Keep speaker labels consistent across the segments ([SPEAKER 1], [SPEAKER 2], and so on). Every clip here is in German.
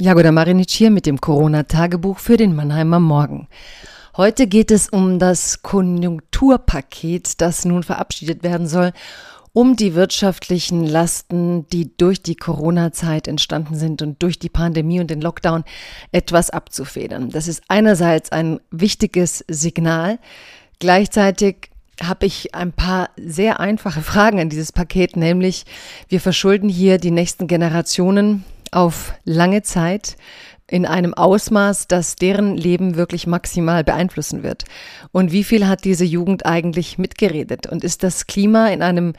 [SPEAKER 1] Jagoda Marinic hier mit dem Corona-Tagebuch für den Mannheimer Morgen. Heute geht es um das Konjunkturpaket, das nun verabschiedet werden soll, um die wirtschaftlichen Lasten, die durch die Corona-Zeit entstanden sind und durch die Pandemie und den Lockdown etwas abzufedern. Das ist einerseits ein wichtiges Signal. Gleichzeitig habe ich ein paar sehr einfache Fragen an dieses Paket, nämlich wir verschulden hier die nächsten Generationen auf lange Zeit in einem Ausmaß, das deren Leben wirklich maximal beeinflussen wird. Und wie viel hat diese Jugend eigentlich mitgeredet? Und ist das Klima in einem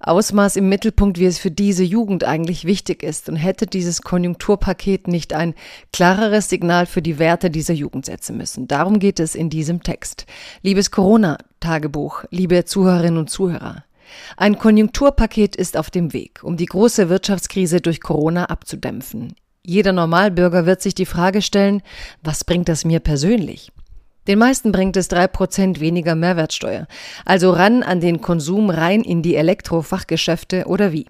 [SPEAKER 1] Ausmaß im Mittelpunkt, wie es für diese Jugend eigentlich wichtig ist? Und hätte dieses Konjunkturpaket nicht ein klareres Signal für die Werte dieser Jugend setzen müssen? Darum geht es in diesem Text. Liebes Corona-Tagebuch, liebe Zuhörerinnen und Zuhörer. Ein Konjunkturpaket ist auf dem Weg, um die große Wirtschaftskrise durch Corona abzudämpfen. Jeder Normalbürger wird sich die Frage stellen, was bringt das mir persönlich? Den meisten bringt es drei Prozent weniger Mehrwertsteuer, also ran an den Konsum rein in die Elektrofachgeschäfte oder wie.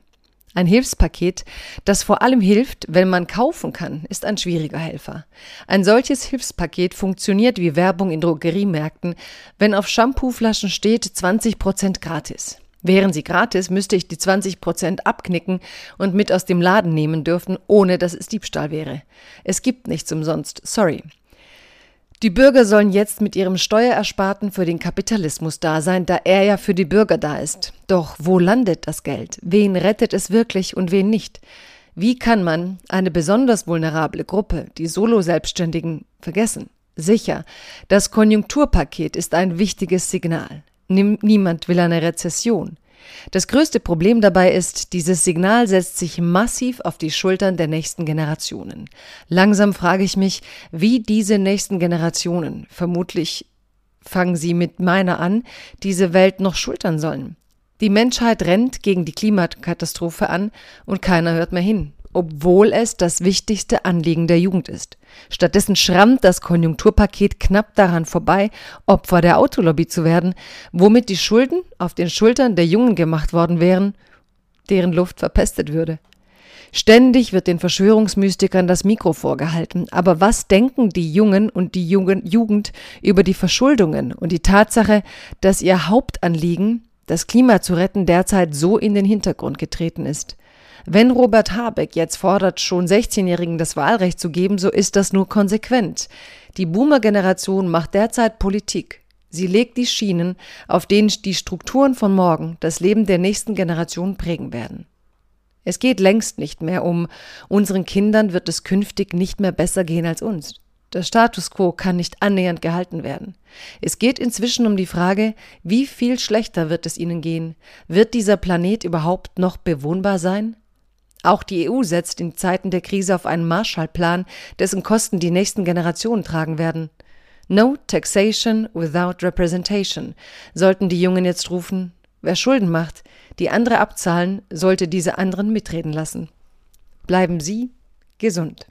[SPEAKER 1] Ein Hilfspaket, das vor allem hilft, wenn man kaufen kann, ist ein schwieriger Helfer. Ein solches Hilfspaket funktioniert wie Werbung in Drogeriemärkten, wenn auf Shampooflaschen steht 20 Prozent gratis. Wären sie gratis, müsste ich die 20 Prozent abknicken und mit aus dem Laden nehmen dürfen, ohne dass es Diebstahl wäre. Es gibt nichts umsonst, sorry. Die Bürger sollen jetzt mit ihrem Steuerersparten für den Kapitalismus da sein, da er ja für die Bürger da ist. Doch wo landet das Geld? Wen rettet es wirklich und wen nicht? Wie kann man eine besonders vulnerable Gruppe, die Solo-Selbstständigen, vergessen? Sicher, das Konjunkturpaket ist ein wichtiges Signal. Niemand will eine Rezession. Das größte Problem dabei ist, dieses Signal setzt sich massiv auf die Schultern der nächsten Generationen. Langsam frage ich mich, wie diese nächsten Generationen, vermutlich fangen sie mit meiner an, diese Welt noch schultern sollen. Die Menschheit rennt gegen die Klimakatastrophe an und keiner hört mehr hin obwohl es das wichtigste Anliegen der Jugend ist. Stattdessen schrammt das Konjunkturpaket knapp daran vorbei, Opfer der Autolobby zu werden, womit die Schulden auf den Schultern der Jungen gemacht worden wären, deren Luft verpestet würde. Ständig wird den Verschwörungsmystikern das Mikro vorgehalten. Aber was denken die Jungen und die Jugend über die Verschuldungen und die Tatsache, dass ihr Hauptanliegen, das Klima zu retten, derzeit so in den Hintergrund getreten ist? Wenn Robert Habeck jetzt fordert, schon 16-Jährigen das Wahlrecht zu geben, so ist das nur konsequent. Die Boomer-Generation macht derzeit Politik. Sie legt die Schienen, auf denen die Strukturen von morgen das Leben der nächsten Generation prägen werden. Es geht längst nicht mehr um, unseren Kindern wird es künftig nicht mehr besser gehen als uns. Der Status quo kann nicht annähernd gehalten werden. Es geht inzwischen um die Frage, wie viel schlechter wird es ihnen gehen? Wird dieser Planet überhaupt noch bewohnbar sein? Auch die EU setzt in Zeiten der Krise auf einen Marshallplan, dessen Kosten die nächsten Generationen tragen werden. No taxation without representation, sollten die Jungen jetzt rufen. Wer Schulden macht, die andere abzahlen, sollte diese anderen mitreden lassen. Bleiben Sie gesund.